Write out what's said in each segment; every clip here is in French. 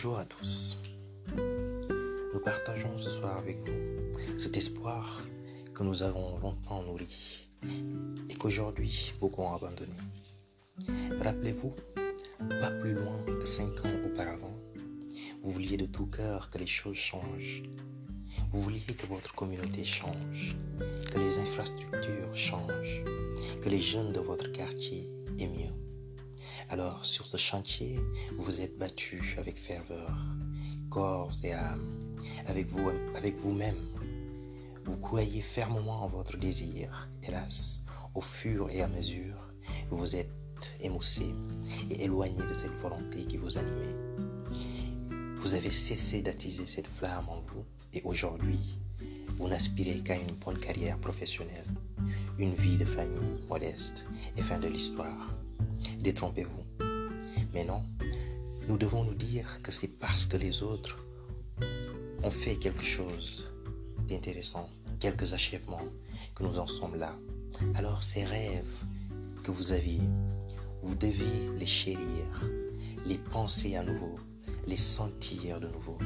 Bonjour à tous. Nous partageons ce soir avec vous cet espoir que nous avons longtemps nourri et qu'aujourd'hui beaucoup ont abandonné. Rappelez-vous, pas plus loin que cinq ans auparavant, vous vouliez de tout cœur que les choses changent. Vous vouliez que votre communauté change, que les infrastructures changent, que les jeunes de votre quartier aient mieux. Alors, sur ce chantier, vous vous êtes battu avec ferveur, corps et âme, avec vous, vous-même. Vous croyez fermement en votre désir. Hélas, au fur et à mesure, vous vous êtes émoussé et éloigné de cette volonté qui vous animait. Vous avez cessé d'attiser cette flamme en vous et aujourd'hui, vous n'aspirez qu'à une bonne carrière professionnelle, une vie de famille modeste et fin de l'histoire. Détrompez-vous. Mais non, nous devons nous dire que c'est parce que les autres ont fait quelque chose d'intéressant, quelques achèvements, que nous en sommes là. Alors ces rêves que vous aviez, vous devez les chérir, les penser à nouveau, les sentir de nouveau,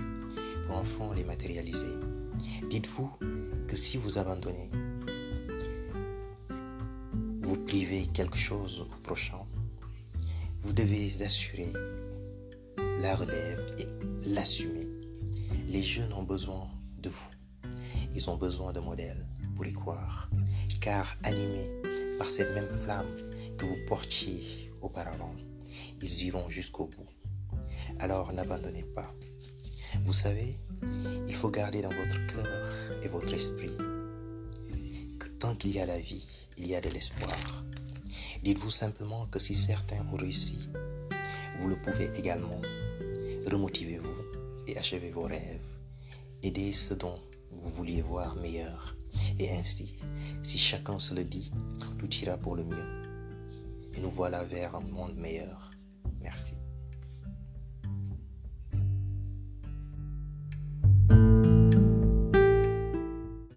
pour enfin les matérialiser. Dites-vous que si vous abandonnez, vous privez quelque chose au prochain, vous devez assurer la relève et l'assumer. Les jeunes ont besoin de vous. Ils ont besoin de modèles pour y croire. Car animés par cette même flamme que vous portiez auparavant, ils iront jusqu'au bout. Alors n'abandonnez pas. Vous savez, il faut garder dans votre cœur et votre esprit que tant qu'il y a la vie, il y a de l'espoir. Dites-vous simplement que si certains ont réussi, vous le pouvez également. Remotivez-vous et achevez vos rêves. Aidez ceux dont vous vouliez voir meilleur. Et ainsi, si chacun se le dit, tout ira pour le mieux. Et nous voilà vers un monde meilleur. Merci.